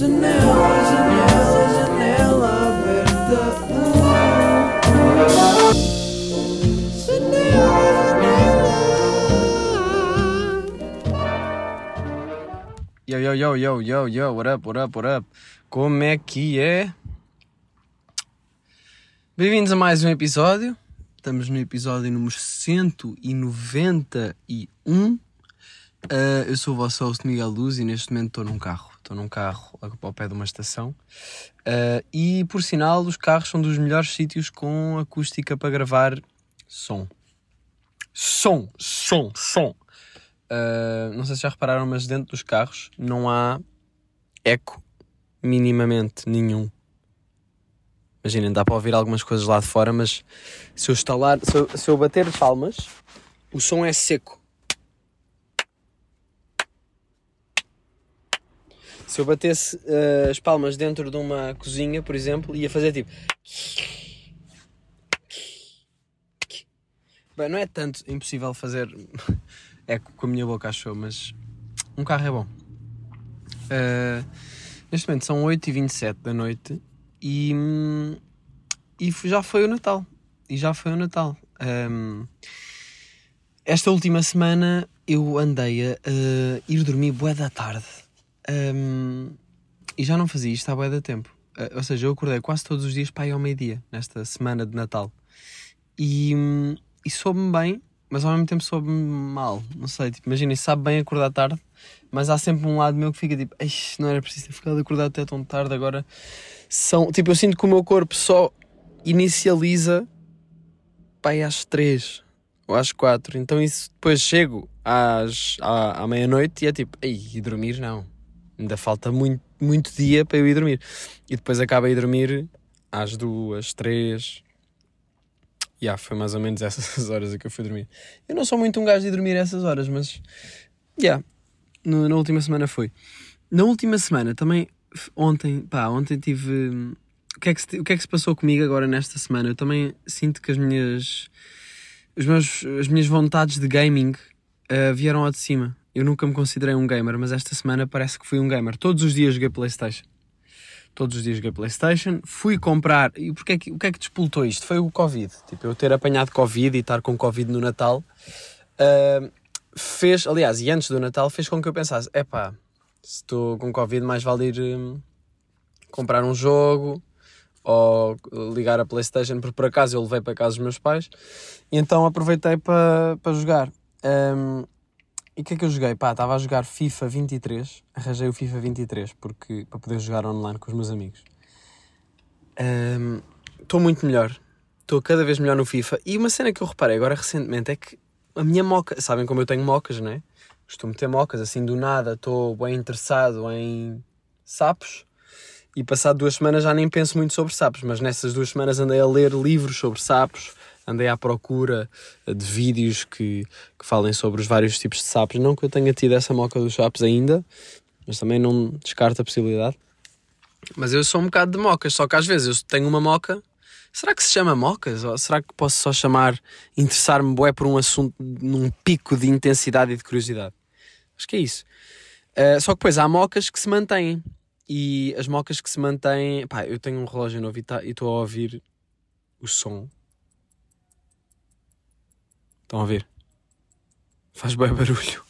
Janela, janela, janela aberta. Yo, yo, yo, yo, yo, yo, what up, what up, what up? Como é que é? Bem-vindos a mais um episódio. Estamos no episódio número 191. Uh, eu sou o vosso host Miguel Luz e neste momento estou num carro. Estou num carro ao pé de uma estação. Uh, e por sinal, os carros são dos melhores sítios com acústica para gravar som. Som, som, som. Uh, não sei se já repararam, mas dentro dos carros não há eco minimamente nenhum. Imaginem, dá para ouvir algumas coisas lá de fora, mas se eu estalar, se eu, se eu bater palmas, o som é seco. Se eu batesse uh, as palmas dentro de uma cozinha, por exemplo, ia fazer tipo. Bem, não é tanto impossível fazer eco com a minha boca, achou, mas um carro é bom. Uh, neste momento são 8h27 da noite e, e já foi o Natal. E já foi o Natal. Um, esta última semana eu andei a uh, ir dormir bué da tarde. Um, e já não fazia isto há bué da tempo. Uh, ou seja, eu acordei quase todos os dias para ir ao meio-dia, nesta semana de Natal. E, um, e soube-me bem, mas ao mesmo tempo soube-me mal. Não sei, tipo, imaginem, sabe bem acordar tarde, mas há sempre um lado meu que fica tipo, não era preciso ter ficado acordado até tão tarde, agora são. Tipo, eu sinto que o meu corpo só inicializa pai às três ou às quatro. Então isso depois chego às, à, à meia-noite e é tipo, ei, dormir não. Ainda falta muito, muito dia para eu ir dormir. E depois acaba a ir dormir às duas, três. E yeah, foi mais ou menos essas horas que eu fui dormir. Eu não sou muito um gajo de dormir essas horas, mas. Yeah, no, na última semana foi. Na última semana também, ontem, pá, ontem tive. O que, é que se, o que é que se passou comigo agora nesta semana? Eu também sinto que as minhas. Os meus, as minhas vontades de gaming uh, vieram ao de cima. Eu nunca me considerei um gamer, mas esta semana parece que fui um gamer. Todos os dias joguei Playstation. Todos os dias joguei Playstation. Fui comprar. E porque é o que é que despoltou isto? Foi o Covid. Tipo, eu ter apanhado Covid e estar com Covid no Natal. Uh, fez, aliás, e antes do Natal, fez com que eu pensasse: é pá, se estou com Covid, mais vale ir um, comprar um jogo ou ligar a Playstation, porque por acaso eu levei para casa dos meus pais. E então aproveitei para, para jogar. Um, e o que é que eu joguei? Pá, estava a jogar FIFA 23, arranjei o FIFA 23 porque, para poder jogar online com os meus amigos. Estou um, muito melhor, estou cada vez melhor no FIFA. E uma cena que eu reparei agora recentemente é que a minha moca, sabem como eu tenho mocas, não é? Costumo ter mocas, assim do nada, estou bem interessado em sapos. E passado duas semanas já nem penso muito sobre sapos, mas nessas duas semanas andei a ler livros sobre sapos andei à procura de vídeos que, que falem sobre os vários tipos de sapos. Não que eu tenha tido essa moca dos sapos ainda, mas também não descarto a possibilidade. Mas eu sou um bocado de mocas, só que às vezes eu tenho uma moca. Será que se chama mocas? Ou será que posso só chamar interessar-me bué por um assunto num pico de intensidade e de curiosidade? Acho que é isso. Uh, só que depois há mocas que se mantêm. E as mocas que se mantêm. Pá, eu tenho um relógio novo e tá, estou a ouvir o som Estão a ver? Faz bem barulho.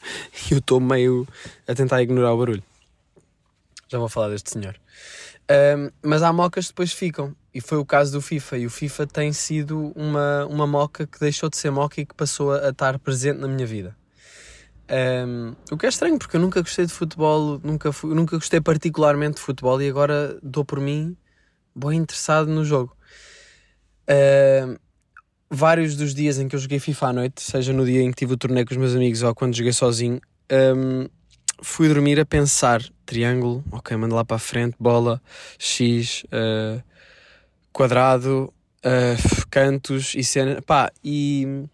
E eu estou meio a tentar ignorar o barulho. Já vou falar deste senhor. Um, mas há mocas que depois ficam. E foi o caso do FIFA. E o FIFA tem sido uma, uma moca que deixou de ser moca e que passou a, estar presente na minha vida. Um, o que é estranho, porque eu nunca gostei de futebol, nunca, fui, nunca gostei particularmente de futebol e agora dou por mim bem interessado no jogo. Um, vários dos dias em que eu joguei FIFA à noite, seja no dia em que tive o torneio com os meus amigos ou quando joguei sozinho, um, fui dormir a pensar: triângulo, ok, manda lá para a frente, bola, X, uh, quadrado, uh, cantos e cena. Pá, e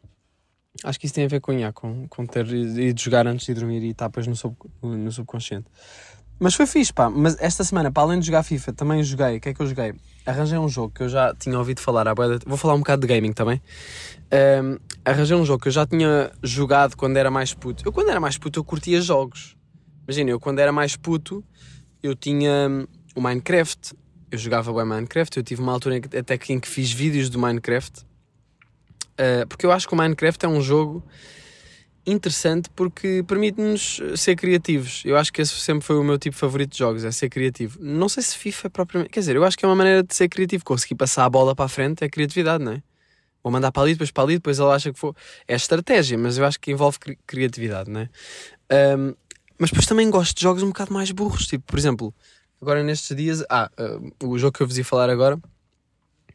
acho que isso tem a ver com, yeah, com, com ter ido jogar antes de dormir e depois no, sub, no subconsciente. Mas foi fixe, pá. Mas esta semana, para além de jogar FIFA, também joguei. O que é que eu joguei? Arranjei um jogo que eu já tinha ouvido falar. Vou falar um bocado de gaming também. Um, arranjei um jogo que eu já tinha jogado quando era mais puto. Eu, quando era mais puto, eu curtia jogos. Imagina, eu quando era mais puto, eu tinha hum, o Minecraft. Eu jogava bem Minecraft. Eu tive uma altura até que, em que fiz vídeos do Minecraft. Uh, porque eu acho que o Minecraft é um jogo interessante porque permite-nos ser criativos. Eu acho que esse sempre foi o meu tipo favorito de jogos, é ser criativo. Não sei se FIFA é propriamente. Quer dizer, eu acho que é uma maneira de ser criativo. Conseguir passar a bola para a frente é criatividade, não é? Vou mandar para ali, depois para ali, depois ele acha que for. É estratégia, mas eu acho que envolve cri criatividade, não é? Um, mas depois também gosto de jogos um bocado mais burros, tipo, por exemplo, agora nestes dias. Ah, uh, o jogo que eu vos ia falar agora.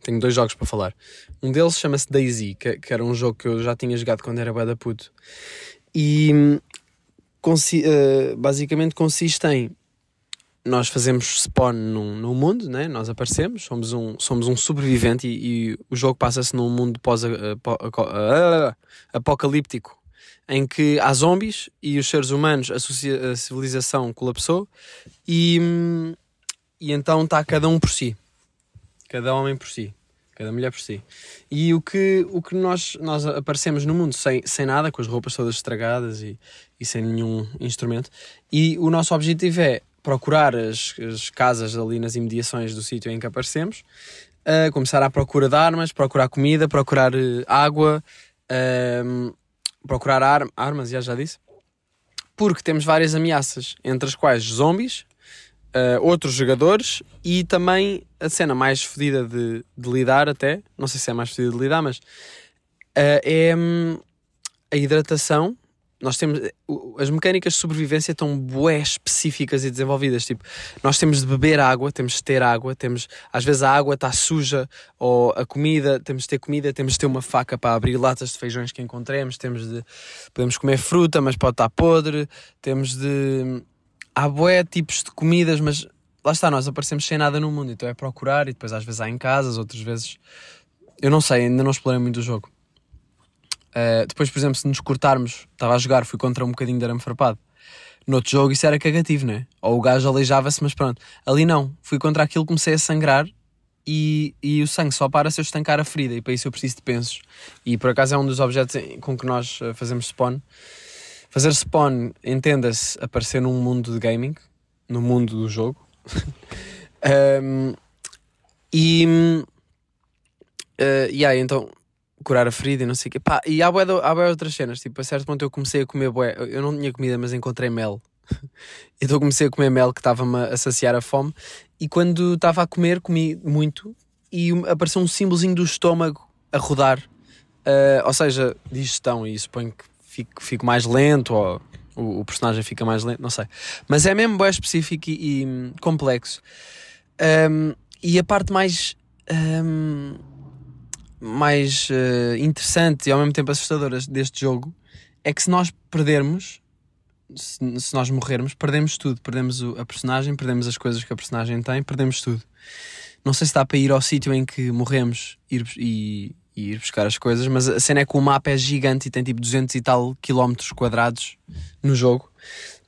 Tenho dois jogos para falar. Um deles chama-se Daisy, que, que, era um jogo que eu já tinha jogado quando era da puto. E consi uh, basicamente consiste em nós fazemos spawn num, num mundo, né? nós aparecemos, somos um, somos um sobrevivente e, e o jogo passa-se num mundo pós-apocalíptico em que há zombies e os seres humanos, a, a civilização colapsou e, e então está cada um por si, cada homem por si, cada mulher por si. E o que, o que nós, nós aparecemos no mundo sem, sem nada, com as roupas todas estragadas e, e sem nenhum instrumento, e o nosso objetivo é procurar as, as casas ali nas imediações do sítio em que aparecemos, uh, começar à procura de armas, procurar comida, procurar uh, água, uh, procurar ar armas, já, já disse, porque temos várias ameaças, entre as quais zombies, uh, outros jogadores e também a cena mais fodida de, de, lidar até, não sei se é mais fodida de lidar, mas é um, a hidratação. Nós temos as mecânicas de sobrevivência estão bué específicas e desenvolvidas tipo nós temos de beber água temos de ter água temos às vezes a água está suja ou a comida temos de ter comida temos de ter uma faca para abrir latas de feijões que encontremos temos de podemos comer fruta mas pode estar podre temos de há bué tipos de comidas mas lá está nós aparecemos sem nada no mundo então é procurar e depois às vezes há em casas outras vezes eu não sei ainda não explorei muito o jogo Uh, depois, por exemplo, se nos cortarmos, estava a jogar, fui contra um bocadinho de arame farpado. No outro jogo isso era cagativo, né? Ou o gajo aleijava-se, mas pronto. Ali não, fui contra aquilo, comecei a sangrar e, e o sangue só para se eu estancar a ferida e para isso eu preciso de pensos. E por acaso é um dos objetos com que nós eh, fazemos spawn. Fazer spawn, entenda-se, aparecer num mundo de gaming, no mundo do jogo. um, e. Uh, yeah, então curar a ferida e não sei o quê. Pá, e há bué, há bué outras cenas. Tipo, a certo ponto eu comecei a comer bué. Eu não tinha comida, mas encontrei mel. então comecei a comer mel que estava-me a saciar a fome. E quando estava a comer, comi muito. E apareceu um símbolozinho do estômago a rodar. Uh, ou seja, digestão. E suponho que fico, fico mais lento. Ou o, o, personagem fica mais lento. Não sei. Mas é mesmo bué específico e, e hum, complexo. Um, e a parte mais. Um, mais uh, interessante e ao mesmo tempo assustadora deste jogo é que se nós perdermos, se, se nós morrermos, perdemos tudo. Perdemos o, a personagem, perdemos as coisas que a personagem tem, perdemos tudo. Não sei se dá para ir ao sítio em que morremos ir, e, e ir buscar as coisas, mas a cena é que o mapa é gigante e tem tipo 200 e tal quilómetros quadrados no jogo.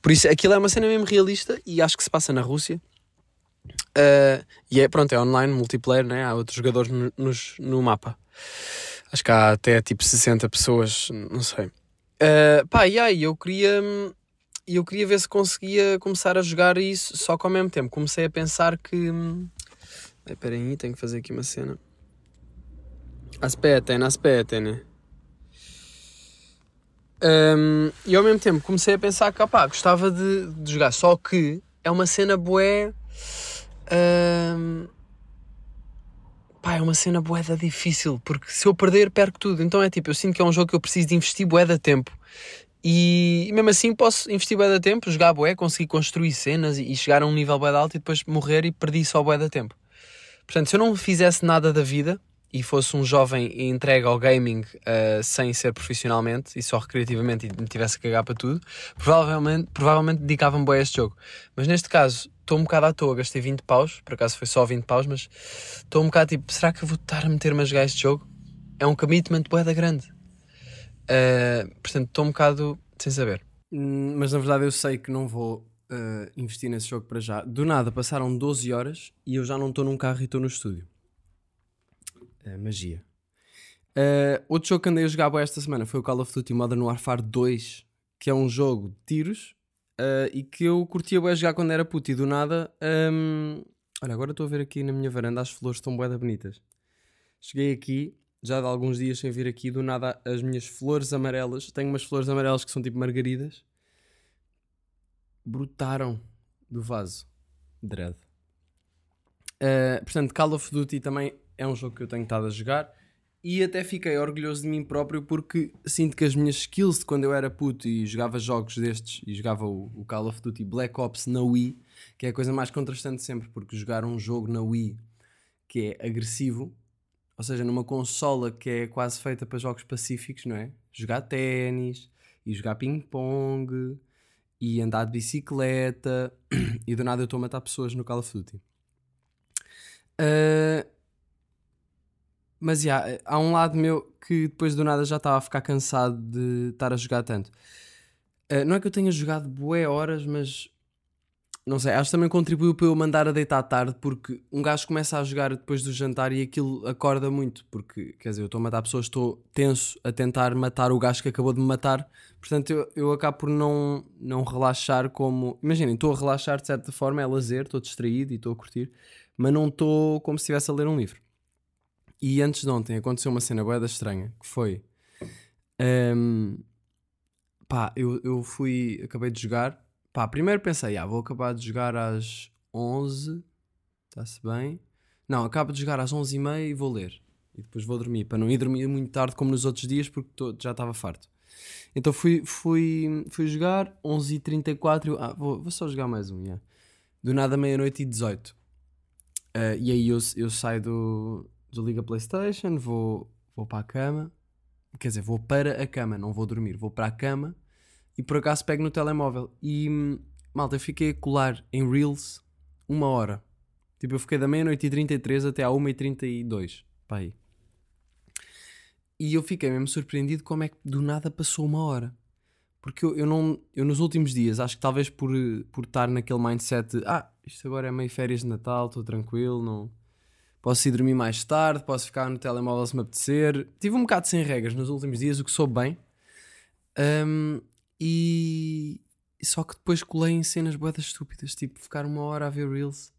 Por isso, aquilo é uma cena mesmo realista e acho que se passa na Rússia. Uh, e é pronto, é online, multiplayer, né? há outros jogadores no, nos, no mapa. Acho que há até tipo 60 pessoas, não sei. Uh, pá, e aí eu queria. Eu queria ver se conseguia começar a jogar isso só que ao mesmo tempo. Comecei a pensar que. Espera aí, tenho que fazer aqui uma cena. Aspetta, aspetta, né? Um, e ao mesmo tempo comecei a pensar que opá, gostava de, de jogar, só que é uma cena bué. Um, pá, é uma cena boeda difícil, porque se eu perder, perco tudo. Então é tipo, eu sinto que é um jogo que eu preciso de investir boeda tempo. E, e mesmo assim posso investir boeda tempo, jogar boé, conseguir construir cenas e, e chegar a um nível boeda alto e depois morrer e perdi só boeda tempo. Portanto, se eu não fizesse nada da vida e fosse um jovem entregue ao gaming uh, sem ser profissionalmente e só recreativamente e me tivesse que cagar para tudo, provavelmente, provavelmente dedicava-me bem a este jogo. Mas neste caso, estou um bocado à toa, gastei 20 paus, por acaso foi só 20 paus, mas estou um bocado tipo, será que eu vou estar a meter-me a jogar este jogo? É um commitment boeda grande. Uh, portanto, estou um bocado sem saber. Hum, mas na verdade eu sei que não vou uh, investir nesse jogo para já. Do nada passaram 12 horas e eu já não estou num carro e estou no estúdio. Uh, magia. outro jogo que andei a jogar esta semana foi o Call of Duty Modern Warfare 2, que é um jogo de tiros ah, e que eu curtia bué jogar quando era puto e do nada. hum, olha, agora estou a ver aqui na minha varanda as flores estão bué da bonitas. Cheguei aqui, já de alguns dias sem vir aqui, do nada as minhas flores amarelas. Tenho umas flores amarelas que são tipo margaridas. Brotaram do vaso. Dread. Ah, portanto, Call of Duty também é um jogo que eu tenho estado a jogar e até fiquei orgulhoso de mim próprio porque sinto que as minhas skills de quando eu era puto e jogava jogos destes e jogava o, o Call of Duty Black Ops na Wii, que é a coisa mais contrastante sempre, porque jogar um jogo na Wii que é agressivo, ou seja, numa consola que é quase feita para jogos pacíficos, não é? Jogar ténis e jogar ping-pong e andar de bicicleta e do nada eu estou a matar pessoas no Call of Duty. Ah, mas já, há um lado meu que depois do nada já estava a ficar cansado de estar a jogar tanto. Ah, não é que eu tenha jogado bué horas, mas não sei, acho que também contribuiu para eu mandar a deitar tarde, porque um gajo começa a jogar depois do jantar e aquilo acorda muito, porque quer dizer, eu estou a matar pessoas, estou tenso a tentar matar o gajo que acabou de me matar, portanto eu, eu acabo por não, não relaxar como. Imaginem, estou a relaxar de certa forma, é lazer, estou distraído e estou a curtir, mas não estou como se estivesse a ler um livro. E antes de ontem aconteceu uma cena boeda estranha, que foi. hum, pá, eu, eu fui. Acabei de jogar. Pá, primeiro pensei, ah, vou acabar de jogar às 11. Está-se bem. Não, acabo de jogar às 11h30 e vou ler. E depois vou dormir, para não ir dormir muito tarde como nos outros dias, porque tô- já estava farto. Então fui, fui, fui jogar, 11h34. eu, Ah, vou, vou só jogar mais um, yeah. Do nada, meia-noite e 18. Ah, e aí eu, eu saio do, desligo a Playstation, vou, vou para a cama. Quer dizer, vou para a cama, não vou dormir, vou para a cama e por acaso pego no telemóvel. E hum, malta, eu fiquei a colar em Reels uma hora. Tipo, eu fiquei da meia-noite e 33 até à 1h32. Pá aí. E eu fiquei mesmo surpreendido como é que do nada passou uma hora. Porque eu, eu não. Eu nos últimos dias, acho que talvez por, por estar naquele mindset de ah, isto agora é meio férias de Natal, estou tranquilo, não. Posso ir dormir mais tarde, posso ficar no telemóvel se me apetecer. Tive um bocado sem regras nos últimos dias, o que soube bem. Ahm, e só que depois colei em cenas boedas estúpidas, tipo ficar uma hora a ver Reels.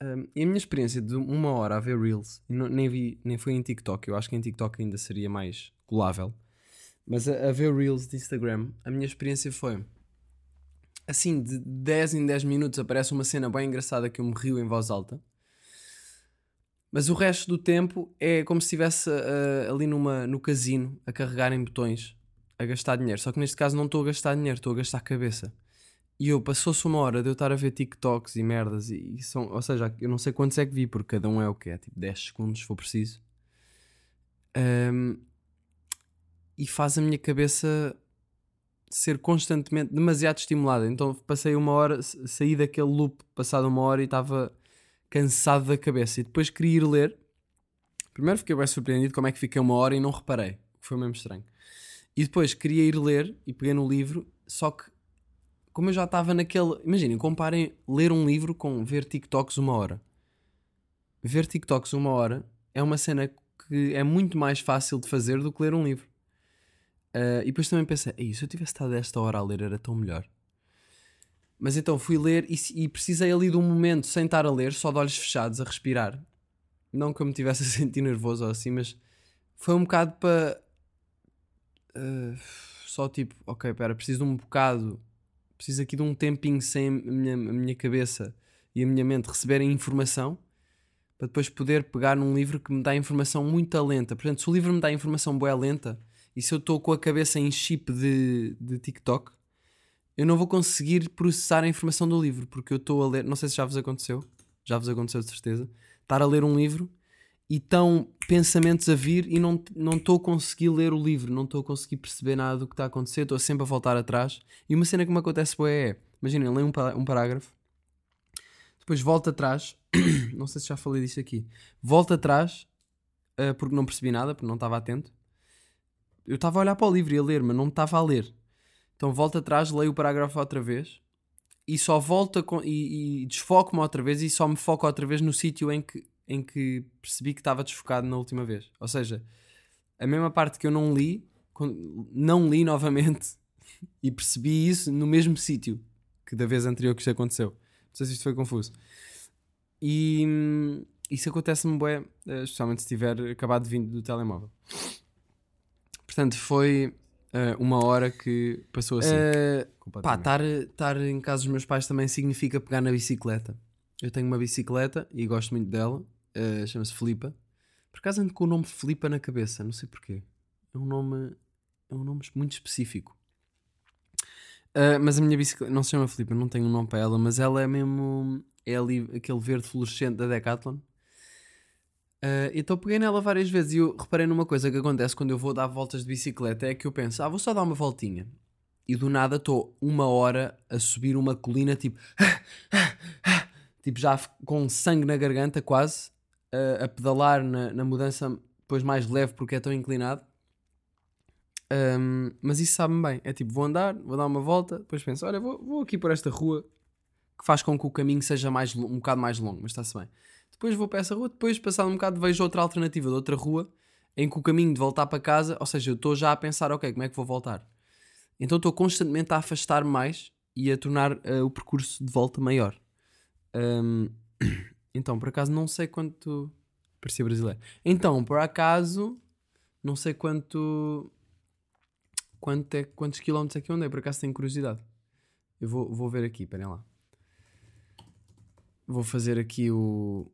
Ahm, e a minha experiência de uma hora a ver Reels, não- nem, vi, nem foi em TikTok, eu acho que em TikTok ainda seria mais colável. Mas a, a ver Reels de Instagram, a minha experiência foi assim, de 10 em 10 minutos aparece uma cena bem engraçada que eu me rio em voz alta. Mas o resto do tempo é como se estivesse ah, ali numa, no casino a carregar em botões, a gastar dinheiro. Só que neste caso não estou a gastar dinheiro, estou a gastar cabeça. E eu passou-se uma hora de eu estar a ver TikToks e merdas, e, e são, ou seja, eu não sei quantos é que vi, porque cada um é o que é, tipo 10 segundos se for preciso. Ahm, e faz a minha cabeça ser constantemente demasiado estimulada. Então passei uma hora, sa- saí daquele loop passado uma hora e estava cansado da cabeça. E depois queria ir ler. Primeiro fiquei bem surpreendido como é que fiquei uma hora e não reparei. Foi mesmo estranho. E depois queria ir ler e peguei no livro, só que como eu já estava naquele. Imaginem, comparem ler um livro com ver TikToks uma hora. Ver TikToks uma hora é uma cena que é muito mais fácil de fazer do que ler um livro. Ah, e depois também pensei, "Ei, se eu tivesse estado esta hora a ler era tão melhor. Mas então fui ler e, e precisei ali de um momento sem estar a ler, só de olhos fechados, a respirar. Não que eu me tivesse a sentir nervoso ou assim, mas foi um bocado para. ah, só tipo, ok, pera, preciso de um bocado, preciso aqui de um tempinho sem a minha, a minha cabeça e a minha mente receberem informação para depois poder pegar num livro que me dá informação muito lenta. Portanto, se o livro me dá informação boa lenta e se eu estou com a cabeça em chip de, de TikTok, eu não vou conseguir processar a informação do livro, porque eu estou a ler, não sei se já vos aconteceu, já vos aconteceu de certeza, estar a ler um livro e estão pensamentos a vir e não estou a conseguir ler o livro, não estou a conseguir perceber nada do que está a acontecer, estou sempre a voltar atrás. E uma cena que me acontece boa é, imaginem, leio um, um parágrafo, depois volto atrás, não sei se já falei disto aqui, volto atrás ah, porque não percebi nada, porque não estava atento. Eu estava a olhar para o livro e a ler, mas não estava a ler. Então volto atrás, leio o parágrafo outra vez e só volto a con- e, e desfoco-me outra vez e só me foco outra vez no sítio em que, em que percebi que estava desfocado na última vez. Ou seja, a mesma parte que eu não li, não li novamente e percebi isso no mesmo sítio. que da vez anterior que isto aconteceu. Não sei se isto foi confuso. E isso acontece-me bué, eh, especialmente se tiver acabado de vir do telemóvel. Portanto, foi eh, uma hora que passou assim. Eh, Pá, estar, estar em casa dos meus pais também significa pegar na bicicleta. Eu tenho uma bicicleta e gosto muito dela. eh, Chama-se Flipa. Por acaso ando com o nome Flipa na cabeça, não sei porquê. É um nome, é um nome muito específico. Eh, mas a minha bicicleta não se chama Flipa, não tenho um nome para ela, mas ela é mesmo. É ali aquele verde fluorescente da Decathlon. Eh, então peguei nela várias vezes e eu reparei numa coisa que acontece quando eu vou dar voltas de bicicleta: é que eu penso, ah, vou só dar uma voltinha e do nada estou uma hora a subir uma colina, tipo, tipo já com sangue na garganta, quase, a, a pedalar na, na mudança depois mais leve porque é tão inclinado. Ahm, mas isso sabe-me bem. É tipo, vou andar, vou dar uma volta, depois penso, olha, vou, vou aqui por esta rua que faz com que o caminho seja mais, um bocado mais longo, mas está-se bem. Depois vou para essa rua, depois, passado um bocado, vejo outra alternativa de outra rua em que o caminho de voltar para casa, ou seja, eu estou já a pensar, ok, como é que vou voltar? Então estou constantemente a afastar mais e a tornar eh, o percurso de volta maior. Ahm, então, por acaso, não sei quanto. Parecia brasileiro. Então, por acaso, não sei quanto. quanto é, quantos quilómetros é que eu andei. Por acaso tenho curiosidade. Eu vou, vou ver aqui, esperem lá. Vou fazer aqui o.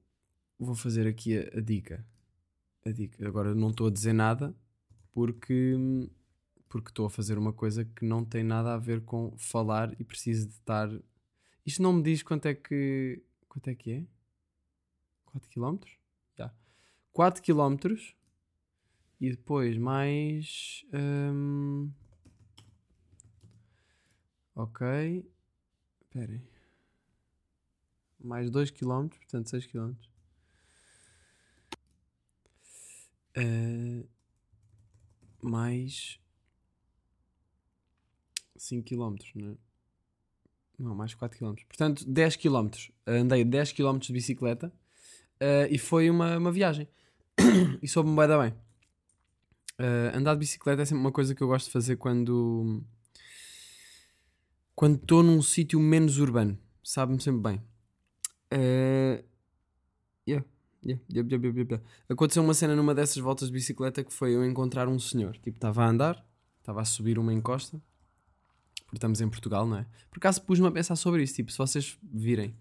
Vou fazer aqui a, a dica. A dica. Agora não estou a dizer nada porque porque estou a fazer uma coisa que não tem nada a ver com falar e preciso de estar. Isto não me diz quanto é que. Quanto é que é? 4 km? Já. 4 km e depois mais. hum, Ok. Esperem. Mais 2 km, portanto 6 km. Eh, mais 5 km, não é? Não, mais 4 km. Portanto, 10 km. Andei 10 km de bicicleta eh, e foi uma, uma viagem. e soube-me bem da bem. Eh, andar de bicicleta é sempre uma coisa que eu gosto de fazer quando quando estou num sítio menos urbano. Sabe-me sempre bem. Eh, yeah, yeah, yeah. Aconteceu uma cena numa dessas voltas de bicicleta que foi eu encontrar um senhor. Tipo, estava a andar, estava a subir uma encosta, porque estamos em Portugal, não é? Por acaso pus-me a pensar sobre isso. Tipo, se vocês virem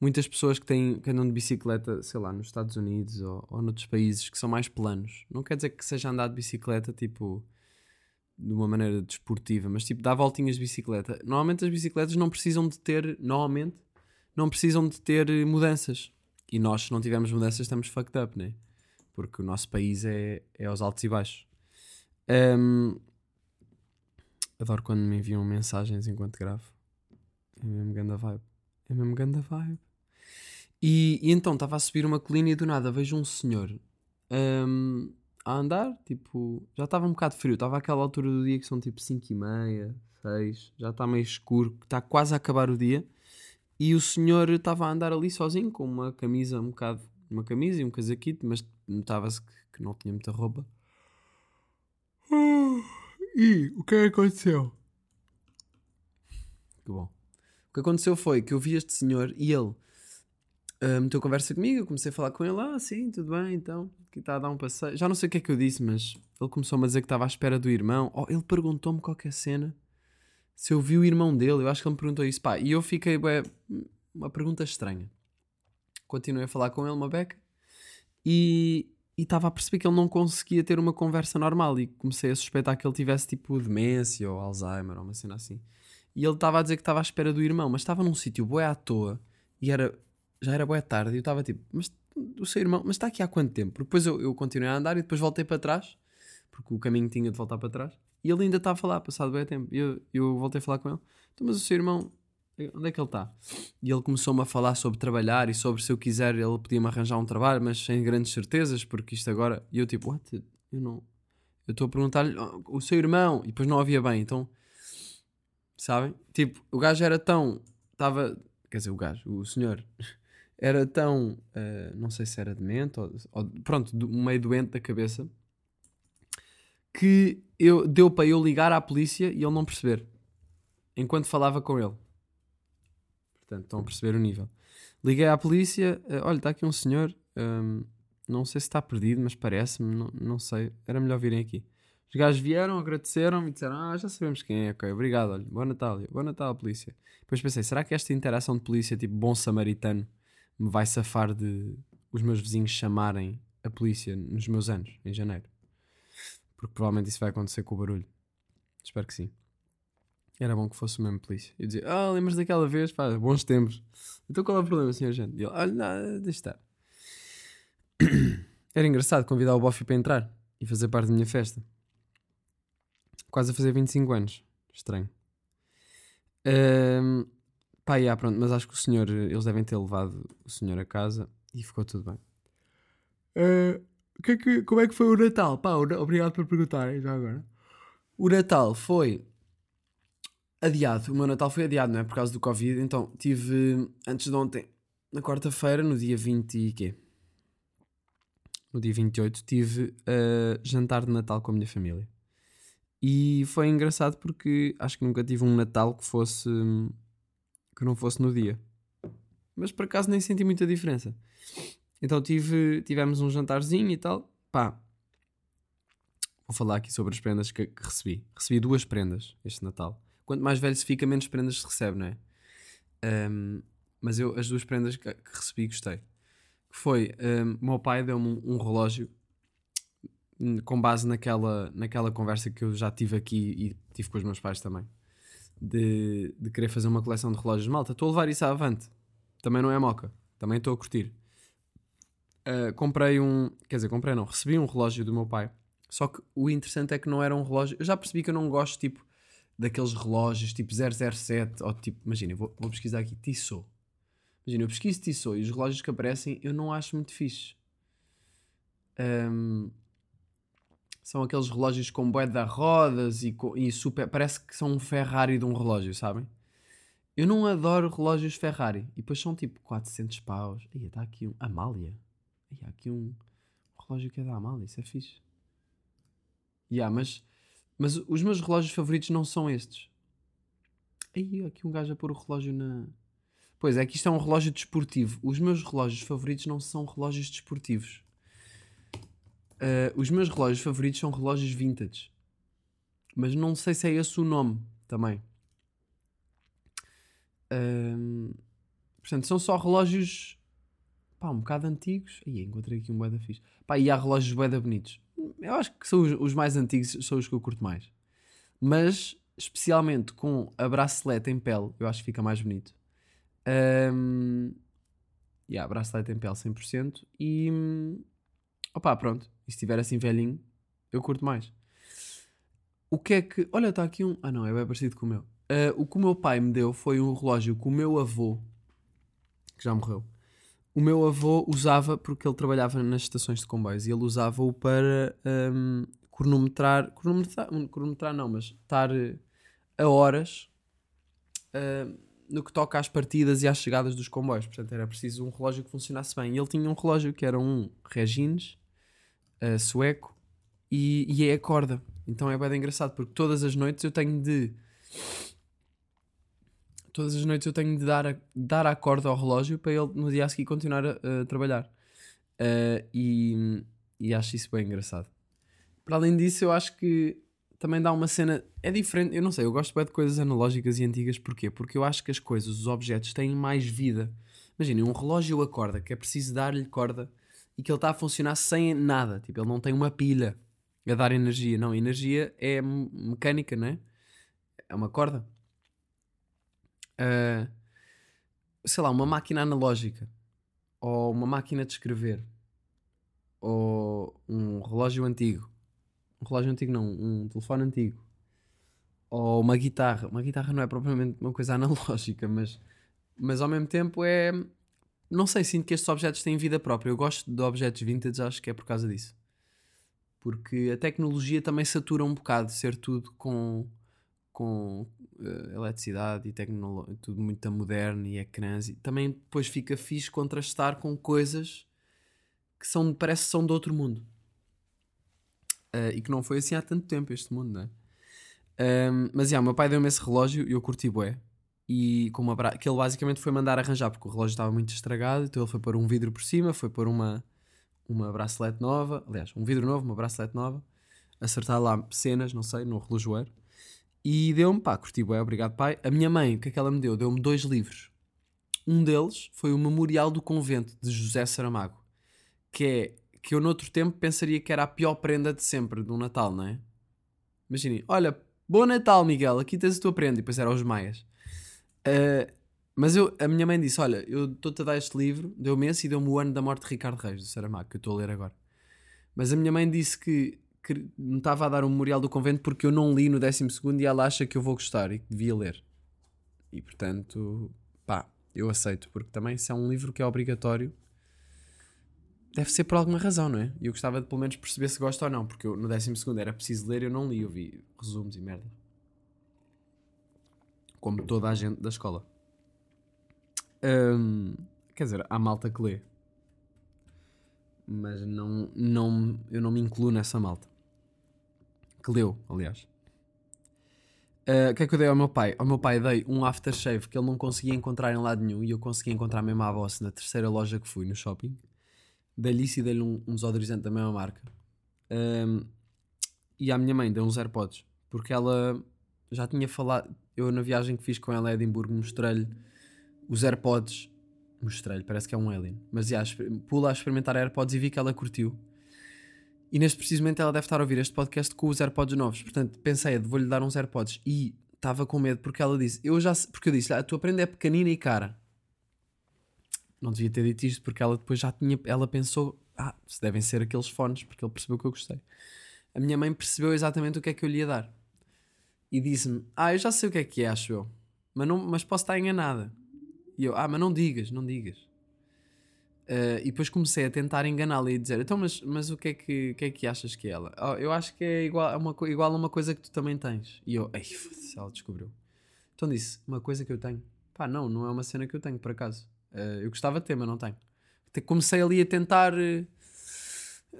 muitas pessoas que, têm, que andam de bicicleta, sei lá, nos Estados Unidos ou, ou noutros países que são mais planos, não quer dizer que seja andar de bicicleta, tipo, de uma maneira desportiva, mas tipo, dar voltinhas de bicicleta. Normalmente as bicicletas não precisam de ter, normalmente, não precisam de ter mudanças. E nós, se não tivermos mudanças, estamos fucked up, né? Porque o nosso país é, é aos altos e baixos. Ahm, adoro quando me enviam mensagens enquanto gravo. É mesmo ganda vibe. É mesmo ganda vibe. E, e então estava a subir uma colina e do nada vejo um senhor ahm, a andar, tipo, já estava um bocado frio, estava àquela altura do dia que são tipo 5 e meia, 6, já está meio escuro, está quase a acabar o dia. E o senhor estava a andar ali sozinho com uma camisa, um bocado, uma camisa e um casaquito, mas notava-se que, que não tinha muita roupa. E o que é que aconteceu? Que bom. O que aconteceu foi que eu vi este senhor e ele ah, meteu conversa comigo, eu comecei a falar com ele, ah, sim, tudo bem, então, que está a dar um passeio. Já não sei o que é que eu disse, mas ele começou-me a dizer que estava à espera do irmão. Oh, ele perguntou-me qualquer cena se eu vi o irmão dele, eu acho que ele me perguntou isso, pá, e eu fiquei, bué, uma pergunta estranha. Continuei a falar com ele, uma beca, e estava a perceber que ele não conseguia ter uma conversa normal e comecei a suspeitar que ele tivesse tipo demência ou Alzheimer ou uma cena assim. E ele estava a dizer que estava à espera do irmão, mas estava num sítio bué à toa e era, já era bué tarde e eu estava tipo, mas o seu irmão, mas está aqui há quanto tempo? Porque depois eu, eu continuei a andar e depois voltei para trás, porque o caminho tinha de voltar para trás, e ele ainda está a falar, passado bué tempo. Eu, eu voltei a falar com ele, então, mas o seu irmão, onde é que ele está? E ele começou-me a falar sobre trabalhar e sobre se eu quiser ele podia-me arranjar um trabalho, mas sem grandes certezas, porque isto agora. E eu tipo, what? Eu não. Eu estou a perguntar-lhe "Oh, o seu irmão, e depois não havia bem, então. Sabem? Tipo, o gajo era tão. Estava. Quer dizer, o gajo, o senhor, era tão. eh, não sei se era demente ou. ou pronto, do- meio doente da cabeça, que eu, deu para eu ligar à polícia e ele não perceber, enquanto falava com ele. Portanto, estão a perceber o nível. Liguei à polícia, eh, olha, está aqui um senhor, hum, não sei se está perdido, mas parece-me, não, não sei, era melhor virem aqui. Os gajos vieram, agradeceram e disseram: Ah, já sabemos quem é, ok, obrigado, olha, boa Natal, boa Natal, polícia. Depois pensei: será que esta interação de polícia, tipo bom samaritano, me vai safar de os meus vizinhos chamarem a polícia nos meus anos, em janeiro? Porque provavelmente isso vai acontecer com o barulho. Espero que sim. Era bom que fosse o mesmo polícia. Eu dizia: Ah, lembras daquela vez? Pá, bons tempos. Então qual é o problema, senhor gente? E ele: Olha, não, deixa estar. Era engraçado convidar o Buffy para entrar e fazer parte da minha festa. Quase a fazer 25 anos. Estranho. Ahm, pá, yeah, pronto, mas acho que o senhor, eles devem ter levado o senhor a casa e ficou tudo bem. Ah, que é que- como é que foi o Natal? Pá, obrigado por perguntarem já agora. O Natal foi adiado. O meu Natal foi adiado, não é? Por causa do Covid. Então tive antes de ontem, na quarta-feira, no dia 20 e quê? No dia 28, tive ah, jantar de Natal com a minha família. E foi engraçado porque acho que nunca tive um Natal que fosse que não fosse no dia. Mas por acaso nem senti muita diferença. Então tive, tivemos um jantarzinho e tal. Pá, vou falar aqui sobre as prendas que, que recebi. Recebi duas prendas este Natal. Quanto mais velho se fica, menos prendas se recebe, não é? Ahm, mas eu, as duas prendas que, que recebi, gostei. Que foi, o meu pai deu-me um, um relógio com base naquela, naquela conversa que eu já tive aqui e tive com os meus pais também. De, de querer fazer uma coleção de relógios. Malta, estou a levar isso avante. Também não é moca. Também estou a curtir. Uh, comprei um. Quer dizer, comprei não. Recebi um relógio do meu pai. Só que o interessante é que não era um relógio. Eu já percebi que eu não gosto, tipo, daqueles relógios tipo 007 ou tipo. Imagina, vou, vou pesquisar aqui Tissot. Imagina, eu pesquiso Tissot e os relógios que aparecem eu não acho muito fixe. Um, são aqueles relógios com bué de rodas e, e super. Parece que são um Ferrari de um relógio, sabem? Eu não adoro relógios Ferrari. E depois são tipo 400 paus. Aí está aqui um. Amália. Aí há aqui um relógio que é da Amália. Isso é fixe. Yeah, mas, mas os meus relógios favoritos não são estes. Aí aqui um gajo a pôr o relógio na. Pois é, que isto é um relógio desportivo. Os meus relógios favoritos não são relógios desportivos. Uh, os meus relógios favoritos são relógios vintage. Mas não sei se é esse o nome também. Um, portanto, são só relógios pá, um bocado antigos. Aí encontrei aqui um bué da fixe. Pá, e há relógios bué da bonitos. Eu acho que são os, os mais antigos, são os que eu curto mais. Mas, especialmente com a bracelete em pele, eu acho que fica mais bonito. Um, yeah, bracelete em pele 100%. E opá, pronto. E se estiver assim velhinho, eu curto mais. O que é que. Olha, está aqui um. Ah, não, é bem parecido com o meu. Ah, o que o meu pai me deu foi um relógio que o meu avô, que já morreu, o meu avô usava porque ele trabalhava nas estações de comboios e ele usava-o para hum, cronometrar, cronometrar. Cronometrar não, mas estar eh, a horas ah, no que toca às partidas e às chegadas dos comboios. Portanto, era preciso um relógio que funcionasse bem. E ele tinha um relógio que era um Regines ah, sueco e, e é a corda. Então é bem engraçado porque todas as noites eu tenho de todas as noites eu tenho de dar a, dar a corda ao relógio para ele no dia a seguir continuar a, a trabalhar. Ah, e, e acho isso bem engraçado. Para além disso, eu acho que também dá uma cena. É diferente, eu não sei, eu gosto bem de coisas analógicas e antigas, porquê? Porque eu acho que as coisas, os objetos, têm mais vida. Imaginem, um relógio a corda, que é preciso dar-lhe corda e que ele está a funcionar sem nada. Tipo, ele não tem uma pilha a dar energia. Não, energia é mecânica, não é? É uma corda. Ah, sei lá, uma máquina analógica ou uma máquina de escrever ou um relógio antigo. Um relógio antigo não, um telefone antigo. Ou uma guitarra. Uma guitarra não é propriamente uma coisa analógica, mas, mas ao mesmo tempo é. Não sei, sinto que estes objetos têm vida própria. Eu gosto de objetos vintage, acho que é por causa disso. Porque a tecnologia também satura um bocado, ser tudo com, com eh, eletricidade e tecnologia, tudo muito moderno e ecrãs. E também depois fica fixe contrastar com coisas que são, parece que são de outro mundo. Eh, e que não foi assim há tanto tempo este mundo, não é? Ahm, mas, já, o meu pai deu-me esse relógio e eu curti bué. e com uma bra... que ele basicamente foi mandar arranjar porque o relógio estava muito estragado, então ele foi pôr um vidro por cima, foi pôr uma, uma bracelete nova, aliás, um vidro novo, uma bracelete nova, acertar lá cenas, não sei, no relojoeiro. E deu-me, pá, curti bem, obrigado pai. A minha mãe, o que é que ela me deu? Deu-me dois livros. Um deles foi o Memorial do Convento, de José Saramago, que é, que eu noutro tempo pensaria que era a pior prenda de sempre, do Natal, não é? Imaginem, olha, bom Natal Miguel, aqui tens a tua prenda, e depois era aos Maias. Uh, mas eu, a minha mãe disse, olha, eu estou-te a dar este livro, deu-me esse e deu-me o ano da morte de Ricardo Reis, do Saramago, que eu estou a ler agora. Mas a minha mãe disse que que me estava a dar o Memorial do Convento porque eu não li no 12 e ela acha que eu vou gostar e que devia ler. E portanto, pá, eu aceito, porque também se é um livro que é obrigatório, deve ser por alguma razão, não é? E eu gostava de pelo menos perceber se gosto ou não, porque eu, no 12 era preciso ler, eu não li, eu vi resumos e merda. Como toda a gente da escola. Hum, quer dizer, há malta que lê. Mas não, não, eu não me incluo nessa malta que leu, aliás. Uh, o que é que eu dei ao meu pai? Ao meu pai dei um aftershave que ele não conseguia encontrar em lado nenhum e eu consegui encontrar mesmo à boss na terceira loja que fui no shopping. Dei-lhe isso e dei-lhe um, um desodorizante da mesma marca. Um, e à minha mãe dei uns AirPods porque ela já tinha falado. Eu, na viagem que fiz com ela a Edimburgo, mostrei-lhe os AirPods. Mostrei-lhe, parece que é um alien. Mas já, pula a experimentar AirPods e vi que ela curtiu. E neste preciso momento ela deve estar a ouvir este podcast com os AirPods novos. Portanto, pensei, vou-lhe dar uns AirPods. E estava com medo porque ela disse, eu já porque eu disse, a tua prenda é pequenina e cara. Não devia ter dito isto porque ela depois já tinha, ela pensou, ah, se devem ser aqueles fones, porque ele percebeu que eu gostei. A minha mãe percebeu exatamente o que é que eu lhe ia dar. E disse-me, ah, eu já sei o que é que é, acho eu. Mas, não, mas posso estar enganada. E eu, ah, mas não digas, não digas. Uh, e depois comecei a tentar enganá-la e dizer: Então, mas, mas o que é que, que é que achas que é ela? Oh, eu acho que é igual a, uma, igual a uma coisa que tu também tens. E eu, ei, ela descobriu. Então disse: Uma coisa que eu tenho. Pá, não, não é uma cena que eu tenho, por acaso. Uh, eu gostava de ter, mas não tenho. Comecei ali a tentar uh,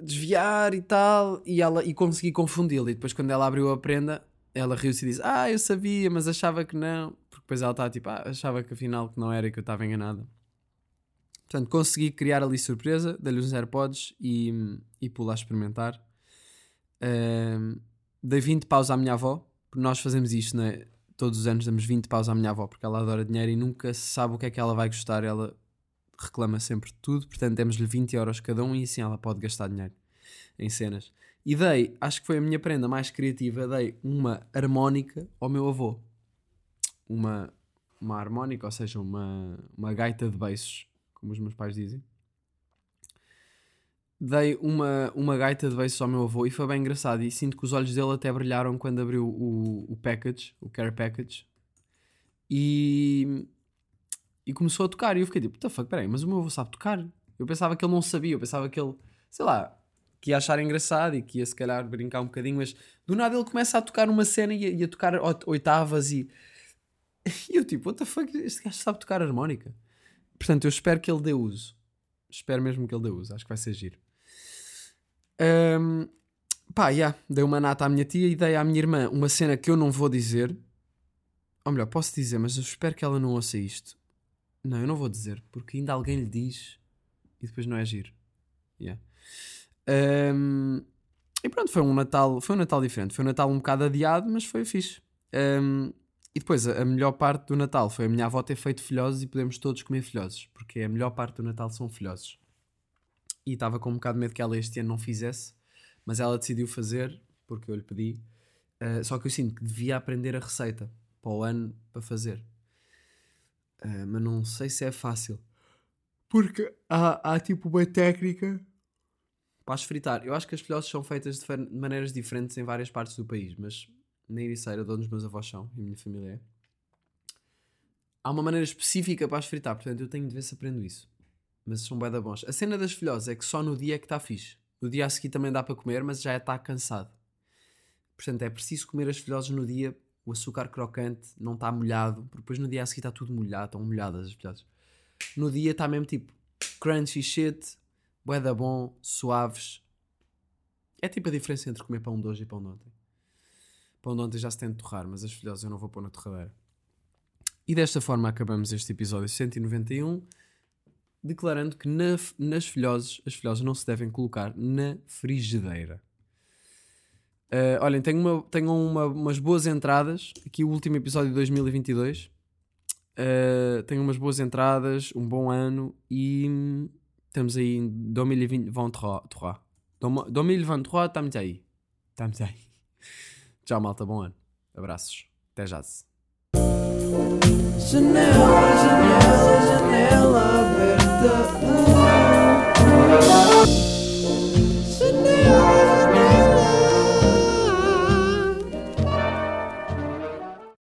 desviar e tal, e, ela, e consegui confundi-la. E depois, quando ela abriu a prenda, ela riu-se e disse: Ah, eu sabia, mas achava que não. Porque depois ela estava tipo: Ah, achava que afinal que não era e que eu estava enganada. Portanto, consegui criar ali surpresa, dei-lhe uns AirPods e, e pulo a experimentar. Uh, dei 20 paus à minha avó, porque nós fazemos isto, né? todos os anos damos 20 paus à minha avó, porque ela adora dinheiro e nunca se sabe o que é que ela vai gostar, ela reclama sempre tudo, portanto demos-lhe 20 euros cada um e assim ela pode gastar dinheiro em cenas. E dei, acho que foi a minha prenda mais criativa, dei uma harmónica ao meu avô. Uma, uma harmónica, ou seja, uma, uma gaita de beiços como os meus pais dizem. Dei uma, uma gaita de beijos ao meu avô e foi bem engraçado. E sinto que os olhos dele até brilharam quando abriu o, o package, o care package. E, e começou a tocar. E eu fiquei tipo, what the fuck, peraí, mas o meu avô sabe tocar? Eu pensava que ele não sabia, eu pensava que ele, sei lá, que ia achar engraçado e que ia se calhar brincar um bocadinho, mas do nada ele começa a tocar uma cena e a, e a tocar oitavas e, e eu tipo, what the fuck, este gajo sabe tocar harmónica. Portanto, eu espero que ele dê uso. Espero mesmo que ele dê uso. Acho que vai ser giro. Um, pá, já. Yeah, dei uma nata à minha tia e dei à minha irmã uma cena que eu não vou dizer. Ou melhor, posso dizer, mas eu espero que ela não ouça isto. Não, eu não vou dizer, porque ainda alguém lhe diz e depois não é giro. Yeah. Um, e pronto, foi um Natal, foi um Natal diferente. Foi um Natal um bocado adiado, mas foi fixe. Um, e depois, a, melhor parte do Natal foi a minha avó ter feito filhosos e podemos todos comer filhosos, porque a melhor parte do Natal são filhosos. E estava com um bocado de medo que ela este ano não fizesse, mas ela decidiu fazer, porque eu lhe pedi. Uh, só que eu sinto que devia aprender a receita para o ano para fazer. Uh, mas não sei se é fácil. Porque há, há tipo uma técnica para as fritar. Eu acho que as filhotes são feitas de maneiras diferentes em várias partes do país, mas na Ericeira, de onde os meus avós são e a minha família é, há uma maneira específica para as fritar, portanto eu tenho de ver se aprendo isso. Mas são bem da bons. A cena das filhoses é que só no dia é que está fixe. No dia a seguir também dá para comer, mas já está cansado. Portanto, é preciso comer as filhoses no dia, o açúcar crocante não está molhado, porque depois no dia a seguir está tudo molhado, estão molhadas as filhoses. No dia está mesmo tipo crunchy shit, bué da bom, suaves. É tipo a diferença entre comer pão de hoje e pão de ontem. Pão de ontem já se tem de torrar, mas as filhosas eu não vou pôr na torradeira. E desta forma acabamos este episódio 191, declarando que na- nas filhoses, as filhoses não se devem colocar na frigideira. Uh, olhem, tenho, uma, tenho uma- umas boas entradas. Aqui o último episódio de 2022. Uh, tenho umas boas entradas, um bom ano e estamos aí em 2023. 2023 estamos aí. Estamos aí. Tchau, malta. Bom ano. Abraços. Até já. -se. Janela, janela, janela aberta.